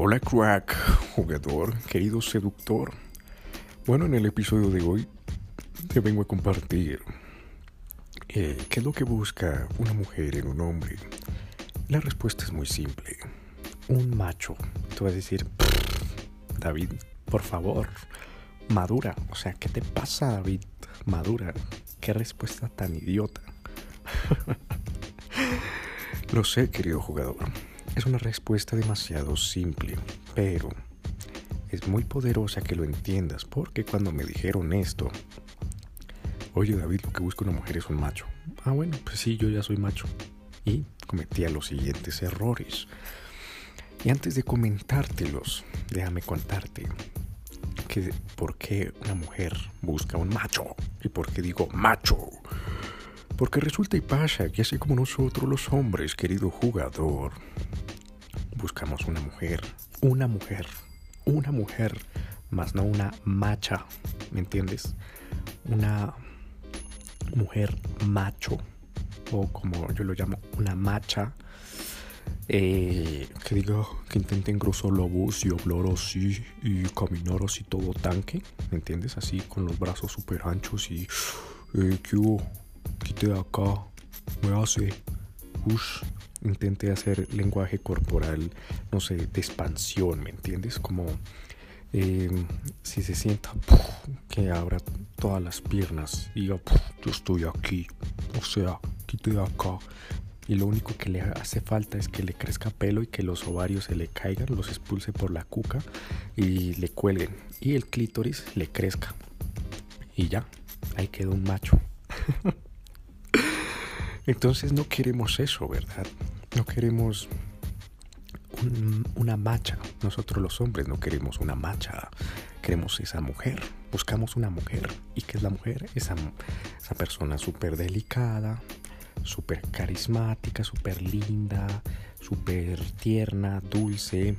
Hola crack, jugador, querido seductor. Bueno, en el episodio de hoy te vengo a compartir eh, qué es lo que busca una mujer en un hombre. La respuesta es muy simple. Un macho. Tú vas a decir, David, por favor, madura. O sea, ¿qué te pasa, David? Madura. Qué respuesta tan idiota. Lo sé, querido jugador. Es una respuesta demasiado simple, pero es muy poderosa que lo entiendas, porque cuando me dijeron esto, oye David, lo que busca una mujer es un macho. Ah, bueno, pues sí, yo ya soy macho. Y cometía los siguientes errores. Y antes de comentártelos, déjame contarte que por qué una mujer busca un macho. Y por qué digo macho. Porque resulta y pasa que así como nosotros los hombres, querido jugador, buscamos una mujer, una mujer, una mujer, más no una macha, ¿me entiendes? Una mujer macho, o como yo lo llamo, una macha, eh, que diga que intente engrosar la voz y hablar así y caminar así todo tanque, ¿me entiendes? Así con los brazos súper anchos y, eh, ¿qué hubo? Quite de acá, me hace, intente hacer lenguaje corporal, no sé, de expansión, ¿me entiendes? Como eh, si se sienta que abra todas las piernas y diga, yo estoy aquí, o sea, quite de acá. Y lo único que le hace falta es que le crezca pelo y que los ovarios se le caigan, los expulse por la cuca y le cuelguen. Y el clítoris le crezca. Y ya, ahí quedó un macho. Entonces no queremos eso, ¿verdad? No queremos una macha. Nosotros los hombres no queremos una macha. Queremos esa mujer. Buscamos una mujer. ¿Y qué es la mujer? Esa, esa persona súper delicada, súper carismática, súper linda, súper tierna, dulce,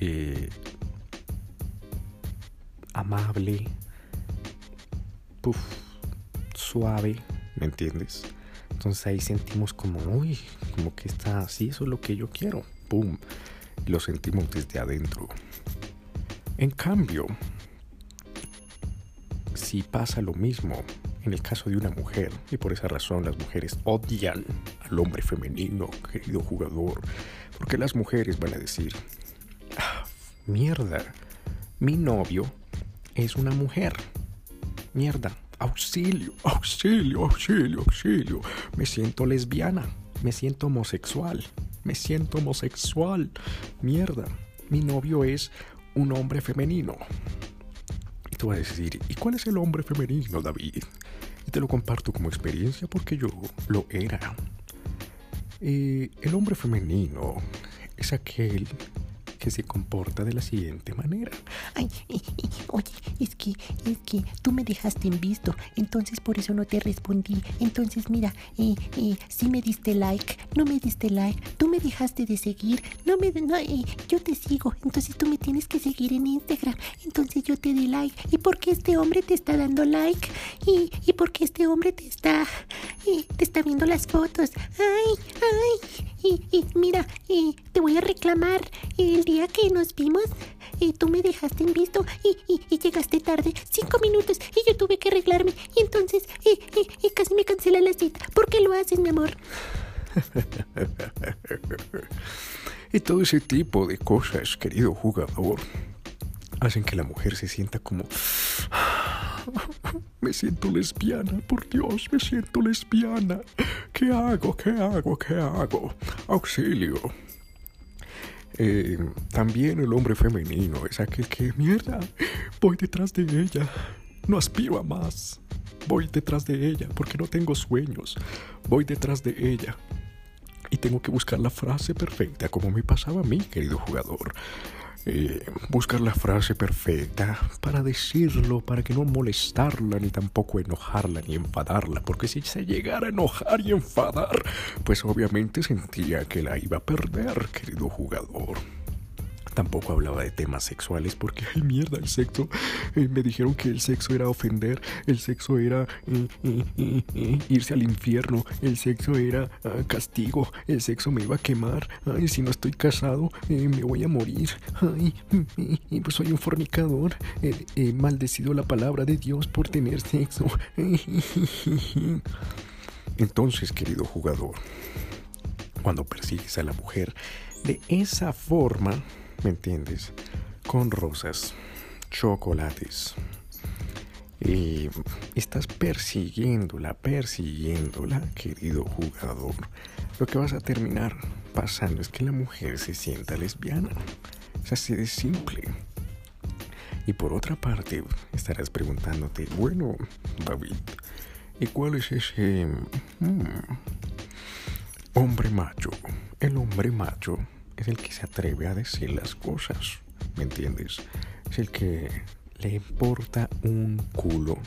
eh, amable, suave, ¿me entiendes? Entonces ahí sentimos como, uy, como que está así, eso es lo que yo quiero. ¡Pum! Lo sentimos desde adentro. En cambio, si pasa lo mismo en el caso de una mujer, y por esa razón las mujeres odian al hombre femenino, querido jugador, porque las mujeres van a decir, ah, mierda, mi novio es una mujer. Mierda, auxilio, auxilio, auxilio, auxilio. Me siento lesbiana, me siento homosexual, me siento homosexual. Mierda, mi novio es un hombre femenino. Y tú vas a decir, ¿y cuál es el hombre femenino, David? Y te lo comparto como experiencia porque yo lo era. Eh, el hombre femenino es aquel que se comporta de la siguiente manera. Ay, oye, es que, es que tú me dejaste en visto, entonces por eso no te respondí. Entonces, mira, eh, eh, si me diste like, no me diste like, tú me dejaste de seguir, no me, no, eh, yo te sigo, entonces tú me tienes que seguir en Instagram, entonces yo te di like. ¿Y por qué este hombre te está dando like? ¿Y, y por qué este hombre te está, eh, te está viendo las fotos? Ay, ay, y, y mira, eh, te voy a reclamar el día que nos vimos. Eh, tú me dejaste en visto y, y, llegaste tarde, cinco minutos, y yo tuve que arreglarme. Y entonces eh, eh, casi me cancela la cita. ¿Por qué lo haces, mi amor? y todo ese tipo de cosas, querido jugador, hacen que la mujer se sienta como... Me siento lesbiana, por Dios, me siento lesbiana. ¿Qué hago? ¿Qué hago? ¿Qué hago? Auxilio. Eh, también el hombre femenino es aquel que, mierda, voy detrás de ella. No aspiro a más. Voy detrás de ella porque no tengo sueños. Voy detrás de ella. Y tengo que buscar la frase perfecta como me pasaba a mí, querido jugador. Eh, buscar la frase perfecta para decirlo, para que no molestarla, ni tampoco enojarla, ni enfadarla, porque si se llegara a enojar y enfadar, pues obviamente sentía que la iba a perder, querido jugador. Tampoco hablaba de temas sexuales porque, ay mierda, el sexo. Eh, me dijeron que el sexo era ofender, el sexo era eh, eh, irse al infierno, el sexo era ah, castigo, el sexo me iba a quemar. Ay, si no estoy casado, me voy a morir. Ay, pues soy un fornicador. He maldecido la palabra de Dios por tener sexo. Entonces, querido jugador, cuando persigues a la mujer de esa forma, ¿me entiendes? Con rosas, chocolates. Y estás persiguiéndola, persiguiéndola, querido jugador. Lo que vas a terminar pasando es que la mujer se sienta lesbiana. Es así de simple. Y por otra parte, estarás preguntándote, bueno, David, ¿y cuál es ese mm, hombre macho? El hombre macho es el que se atreve a decir las cosas, ¿me entiendes? Es el que le importa un culo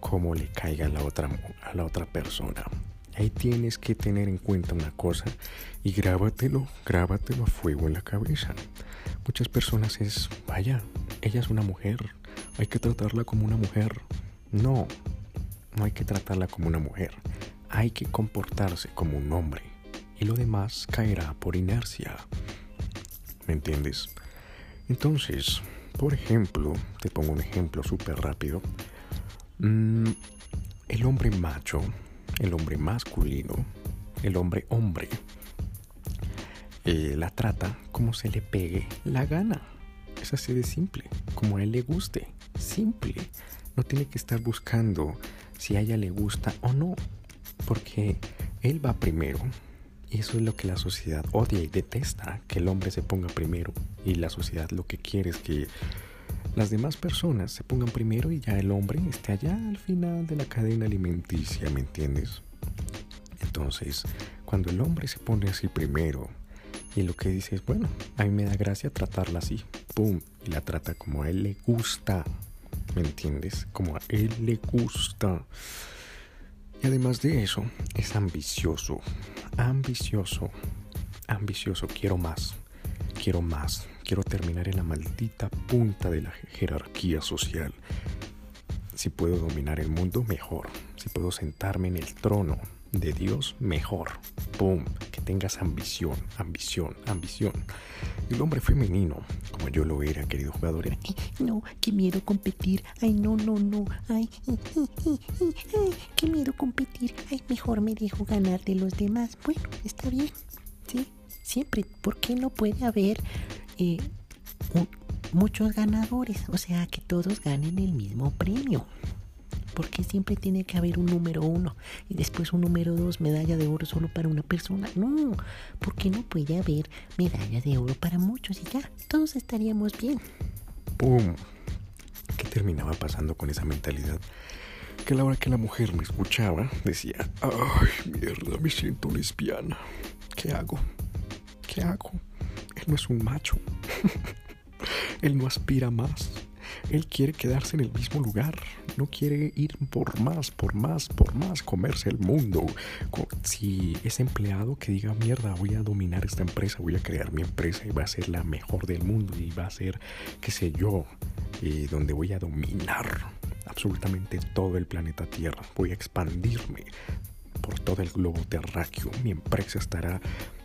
como le caiga a la otra, a la otra persona. Ahí tienes que tener en cuenta una cosa y grábatelo, grábatelo a fuego en la cabeza. Muchas personas es, vaya, ella es una mujer, hay que tratarla como una mujer. No, no hay que tratarla como una mujer, hay que comportarse como un hombre y lo demás caerá por inercia. ¿Me entiendes? Entonces, por ejemplo, te pongo un ejemplo súper rápido. Mm, el hombre macho, el hombre masculino, el hombre hombre, eh, la trata como se le pegue la gana. Es así de simple, como a él le guste. Simple. No tiene que estar buscando si a ella le gusta o no. Porque él va primero eso es lo que la sociedad odia y detesta, que el hombre se ponga primero. Y la sociedad lo que quiere es que las demás personas se pongan primero y ya el hombre esté allá al final de la cadena alimenticia, ¿me entiendes? Entonces, cuando el hombre se pone así primero y lo que dice es, bueno, a mí me da gracia tratarla así, ¡pum! Y la trata como a él le gusta, ¿me entiendes? Como a él le gusta. Y además de eso, es ambicioso, ambicioso, ambicioso. Quiero más, quiero más, quiero terminar en la maldita punta de la jerarquía social. Si puedo dominar el mundo, mejor. Si puedo sentarme en el trono de Dios, mejor. ¡Pum! Tengas ambición, ambición, ambición. El hombre femenino, como yo lo era, querido jugador, era... No, qué miedo competir. Ay, no, no, no. Ay, ay, qué miedo competir. Ay, mejor me dejo ganar de los demás. Bueno, está bien. Sí, siempre. ¿Por qué no puede haber eh, muchos ganadores? O sea, que todos ganen el mismo premio porque siempre tiene que haber un número uno y después un número dos, medalla de oro solo para una persona. No, porque no puede haber medalla de oro para muchos y ya, todos estaríamos bien. ¡Pum! ¿Qué terminaba pasando con esa mentalidad? Que la hora que la mujer me escuchaba, decía, ay, mierda, me siento lesbiana. ¿Qué hago? ¿Qué hago? Él no es un macho. Él no aspira más. Él quiere quedarse en el mismo lugar, no quiere ir por más, por más, por más, comerse el mundo. Si es empleado que diga, mierda, voy a dominar esta empresa, voy a crear mi empresa y va a ser la mejor del mundo y va a ser, qué sé yo, eh, donde voy a dominar absolutamente todo el planeta Tierra, voy a expandirme por todo el globo terráqueo, mi empresa estará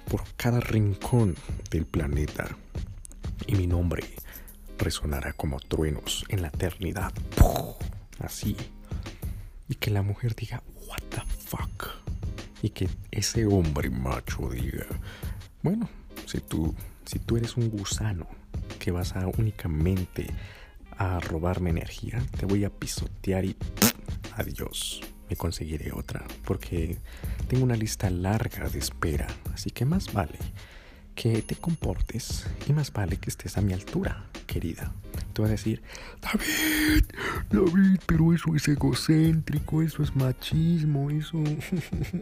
por cada rincón del planeta y mi nombre resonará como truenos en la eternidad. Así. Y que la mujer diga, what the fuck. Y que ese hombre macho diga, bueno, si tú, si tú eres un gusano que vas a únicamente a robarme energía, te voy a pisotear y adiós. Me conseguiré otra, porque tengo una lista larga de espera, así que más vale que te comportes y más vale que estés a mi altura, querida. Te voy a decir, David, David, pero eso es egocéntrico, eso es machismo, eso,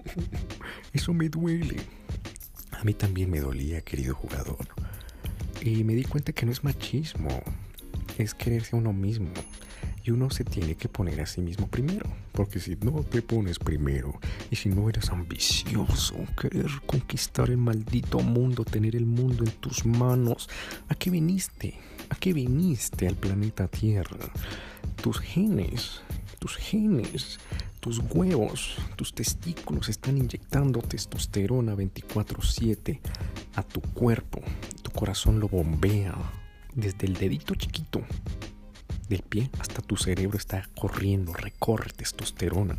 eso me duele. A mí también me dolía, querido jugador. Y me di cuenta que no es machismo, es quererse a uno mismo. Y uno se tiene que poner a sí mismo primero. Porque si no te pones primero y si no eres ambicioso, querer conquistar el maldito mundo, tener el mundo en tus manos, ¿a qué viniste? ¿A qué viniste al planeta Tierra? Tus genes, tus genes, tus huevos, tus testículos están inyectando testosterona 24/7 a tu cuerpo. Tu corazón lo bombea desde el dedito chiquito del pie hasta tu cerebro está corriendo, recorre testosterona.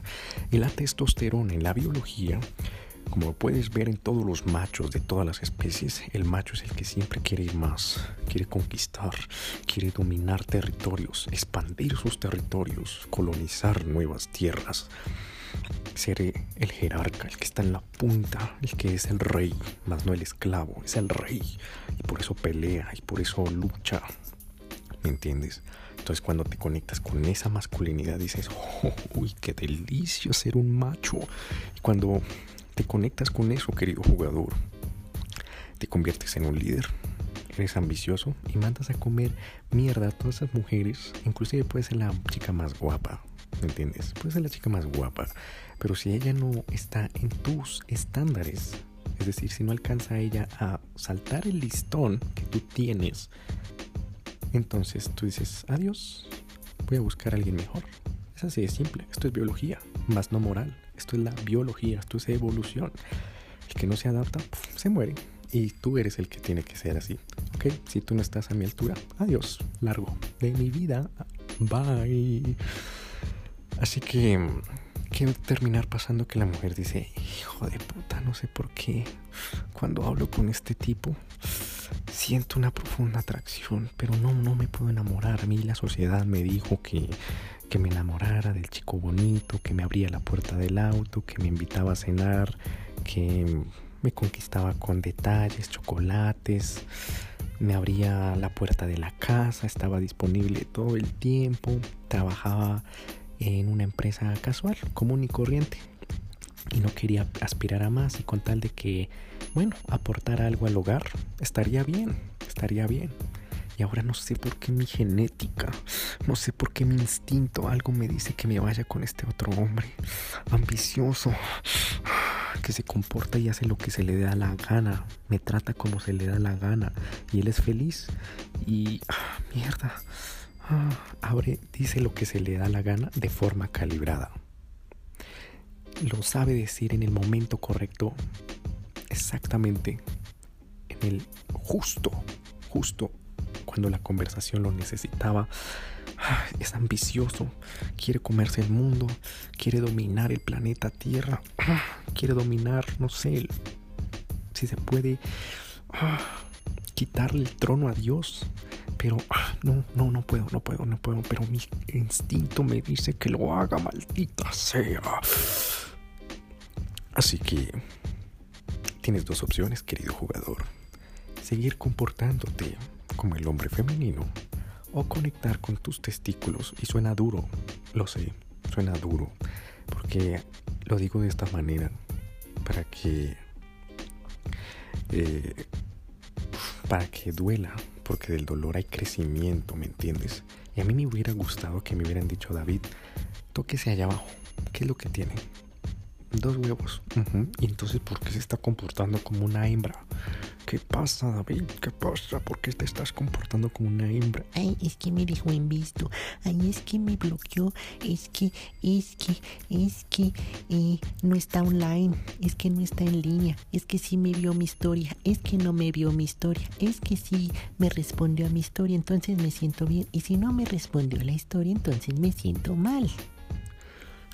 La testosterona en la biología, como puedes ver en todos los machos de todas las especies, el macho es el que siempre quiere ir más, quiere conquistar, quiere dominar territorios, expandir sus territorios, colonizar nuevas tierras. Ser el jerarca, el que está en la punta, el que es el rey, más no el esclavo, es el rey. Y por eso pelea y por eso lucha. ¿Me entiendes? Entonces cuando te conectas con esa masculinidad dices, oh, uy, qué delicio ser un macho. Cuando te conectas con eso, querido jugador, te conviertes en un líder. Eres ambicioso y mandas a comer mierda a todas esas mujeres. Inclusive puedes ser la chica más guapa, ¿me entiendes? Puede ser la chica más guapa. Pero si ella no está en tus estándares, es decir, si no alcanza ella a saltar el listón que tú tienes entonces tú dices, adiós, voy a buscar a alguien mejor. Es así de simple, esto es biología, más no moral. Esto es la biología, esto es evolución. El que no se adapta, se muere. Y tú eres el que tiene que ser así. ¿Ok? Si tú no estás a mi altura, adiós, largo de mi vida. Bye. Así que quiero terminar pasando que la mujer dice, hijo de puta, no sé por qué. Cuando hablo con este tipo, siento una profunda atracción, pero no, no me puedo enamorar. A mí la sociedad me dijo que, que me enamorara del chico bonito, que me abría la puerta del auto, que me invitaba a cenar, que me conquistaba con detalles, chocolates, me abría la puerta de la casa, estaba disponible todo el tiempo, trabajaba en una empresa casual, común y corriente. Y no quería aspirar a más y con tal de que bueno, aportar algo al hogar estaría bien, estaría bien. Y ahora no sé por qué mi genética, no sé por qué mi instinto, algo me dice que me vaya con este otro hombre, ambicioso, que se comporta y hace lo que se le da la gana, me trata como se le da la gana y él es feliz. Y ah, mierda, ah, abre, dice lo que se le da la gana de forma calibrada. Lo sabe decir en el momento correcto exactamente en el justo, justo cuando la conversación lo necesitaba. Es ambicioso, quiere comerse el mundo, quiere dominar el planeta Tierra, quiere dominar, no sé, si se puede quitarle el trono a Dios. Pero no, no, no puedo, no puedo, no puedo. Pero mi instinto me dice que lo haga, maldita sea. Así que Tienes dos opciones, querido jugador. Seguir comportándote como el hombre femenino o conectar con tus testículos. Y suena duro, lo sé, suena duro. Porque lo digo de esta manera para que... Eh, para que duela, porque del dolor hay crecimiento, ¿me entiendes? Y a mí me hubiera gustado que me hubieran dicho, David, tóquese allá abajo. ¿Qué es lo que tiene? Dos huevos. Y entonces, ¿por qué se está comportando como una hembra? ¿Qué pasa, David? ¿Qué pasa? ¿Por qué te estás comportando como una hembra? Ay, es que me dejó en visto. Ay, es que me bloqueó. Es que, es que, es que eh, no está online. Es que no está en línea. Es que sí me vio mi historia. Es que no me vio mi historia. Es que sí me respondió a mi historia. Entonces me siento bien. Y si no me respondió la historia, entonces me siento mal.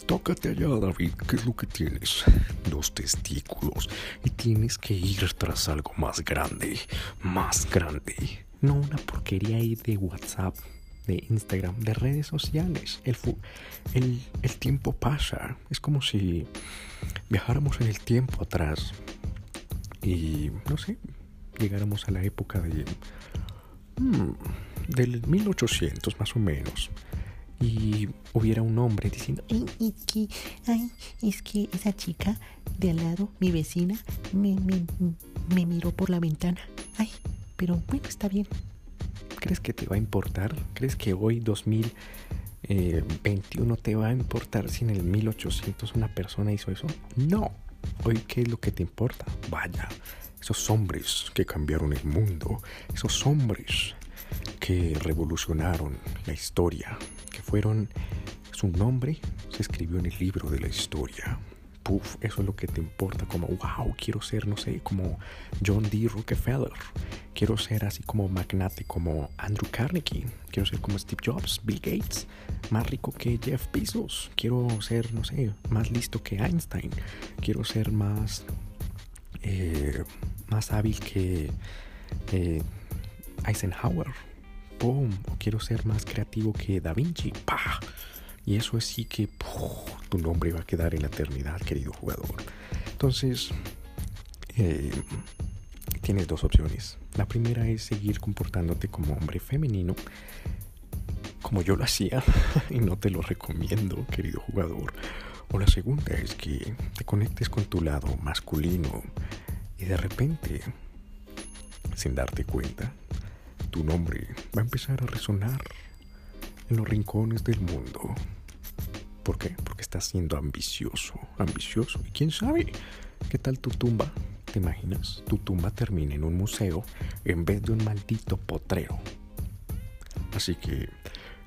Tócate allá, David. ¿Qué es lo que tienes? Dos testículos. Y tienes que ir tras algo más grande. Más grande. No una porquería ahí de WhatsApp, de Instagram, de redes sociales. El, el, el tiempo pasa. Es como si viajáramos en el tiempo atrás. Y, no sé, llegáramos a la época de... Hmm, del 1800 más o menos y hubiera un hombre diciendo, ay, es que, ay, es que esa chica de al lado, mi vecina, me, me, me miró por la ventana. Ay, pero bueno, está bien. ¿Crees que te va a importar? ¿Crees que hoy, 2000, 21 te va a importar si en el 1800 una persona hizo eso? No. Hoy, ¿qué es lo que te importa? Vaya, esos hombres que cambiaron el mundo, esos hombres que revolucionaron la historia, fueron, su nombre se escribió en el libro de la historia. Puf, eso es lo que te importa, como, wow, quiero ser, no sé, como John D. Rockefeller, quiero ser así como magnate, como Andrew Carnegie, quiero ser como Steve Jobs, Bill Gates, más rico que Jeff Bezos, quiero ser, no sé, más listo que Einstein, quiero ser más, eh, más hábil que eh, Eisenhower, O quiero ser más creativo que Da Vinci, ¡pah! Y eso es sí que tu nombre va a quedar en la eternidad, querido jugador. Entonces, eh, tienes dos opciones. La primera es seguir comportándote como hombre femenino, como yo lo hacía, y no te lo recomiendo, querido jugador. O la segunda es que te conectes con tu lado masculino y de repente, sin darte cuenta, tu nombre va a empezar a resonar en los rincones del mundo. ¿Por qué? Porque estás siendo ambicioso, ambicioso. ¿Y quién sabe? ¿Qué tal tu tumba? ¿Te imaginas? Tu tumba termina en un museo en vez de un maldito potrero. Así que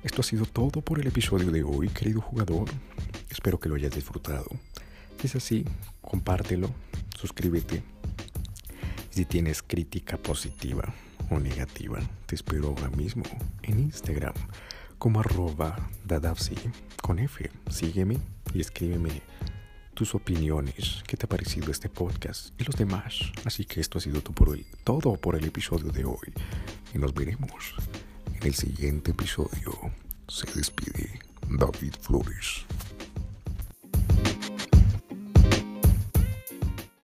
esto ha sido todo por el episodio de hoy, querido jugador. Espero que lo hayas disfrutado. Si es así, compártelo, suscríbete. Si tienes crítica positiva, o negativa, te espero ahora mismo en Instagram como arroba dadavsi con F. Sígueme y escríbeme tus opiniones, qué te ha parecido este podcast y los demás. Así que esto ha sido todo por el, episodio de hoy y nos veremos en el siguiente episodio. Se despide David Flores.